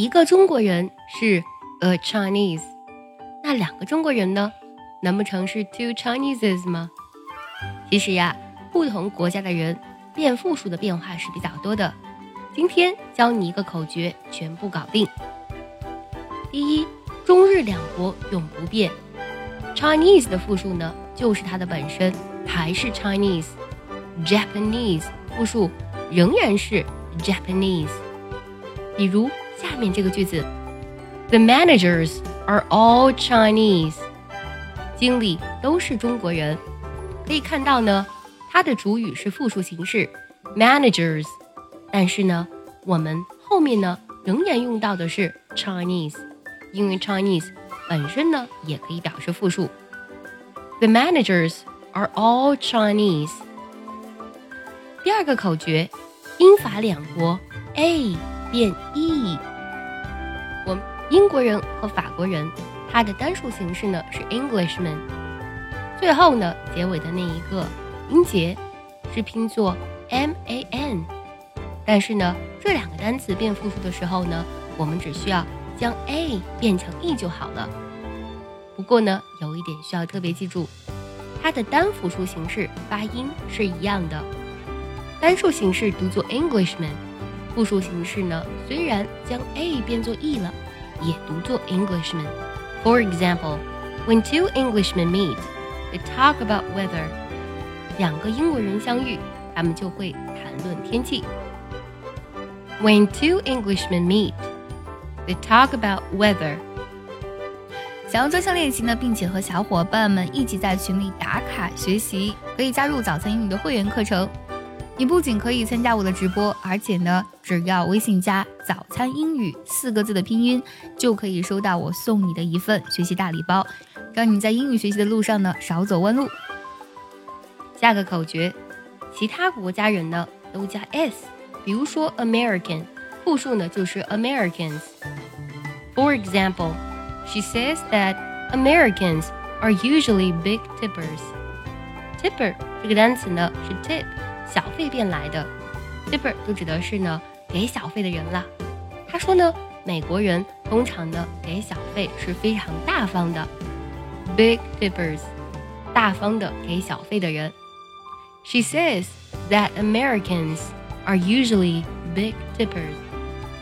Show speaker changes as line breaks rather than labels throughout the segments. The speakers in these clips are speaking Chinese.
一个中国人是 a Chinese，那两个中国人呢？难不成是 two Chinese 吗？其实呀，不同国家的人变复数的变化是比较多的。今天教你一个口诀，全部搞定。第一，中日两国永不变。Chinese 的复数呢，就是它的本身还是 Chinese。Japanese 复数仍然是 Japanese。比如下面这个句子：The managers are all Chinese。经理都是中国人，可以看到呢，它的主语是复数形式 managers，但是呢，我们后面呢仍然用到的是 Chinese，因为 Chinese 本身呢也可以表示复数。The managers are all Chinese。第二个口诀，英法两国 A 变 E。英国人和法国人。它的单数形式呢是 Englishman，最后呢结尾的那一个音节是拼作 M A N，但是呢这两个单词变复数的时候呢，我们只需要将 A 变成 E 就好了。不过呢有一点需要特别记住，它的单复数形式发音是一样的，单数形式读作 Englishman，复数形式呢虽然将 A 变作 E 了，也读作 Englishman。For example, when two Englishmen meet, they talk about weather. 两个英国人相遇，他们就会谈论天气。When two Englishmen meet, they talk about weather.
想要专项练习呢，并且和小伙伴们一起在群里打卡学习，可以加入早餐英语的会员课程。你不仅可以参加我的直播，而且呢，只要微信加“早餐英语”四个字的拼音，就可以收到我送你的一份学习大礼包，让你在英语学习的路上呢少走弯路。
下个口诀，其他国家人呢都加 s，比如说 American，复数呢就是 Americans。For example, she says that Americans are usually big tippers. Tipper 这个单词呢是 tip。小费变来的，tipper 就指的是呢给小费的人了。他说呢，美国人通常呢给小费是非常大方的，big tippers，大方的给小费的人。She says that Americans are usually big tippers。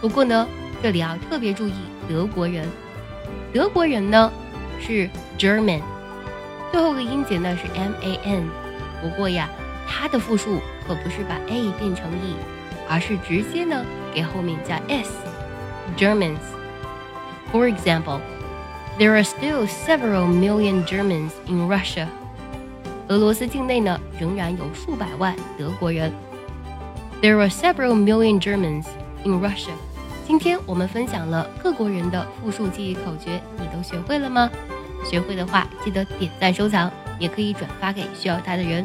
不过呢，这里要特别注意德国人，德国人呢是 German，最后个音节呢是 m a n。不过呀。它的复数可不是把 a 变成 e，而是直接呢给后面加 s。Germans. For example, there are still several million Germans in Russia. 俄罗斯境内呢仍然有数百万德国人。There are several million Germans in Russia. 今天我们分享了各国人的复数记忆口诀，你都学会了吗？学会的话，记得点赞收藏，也可以转发给需要它的人。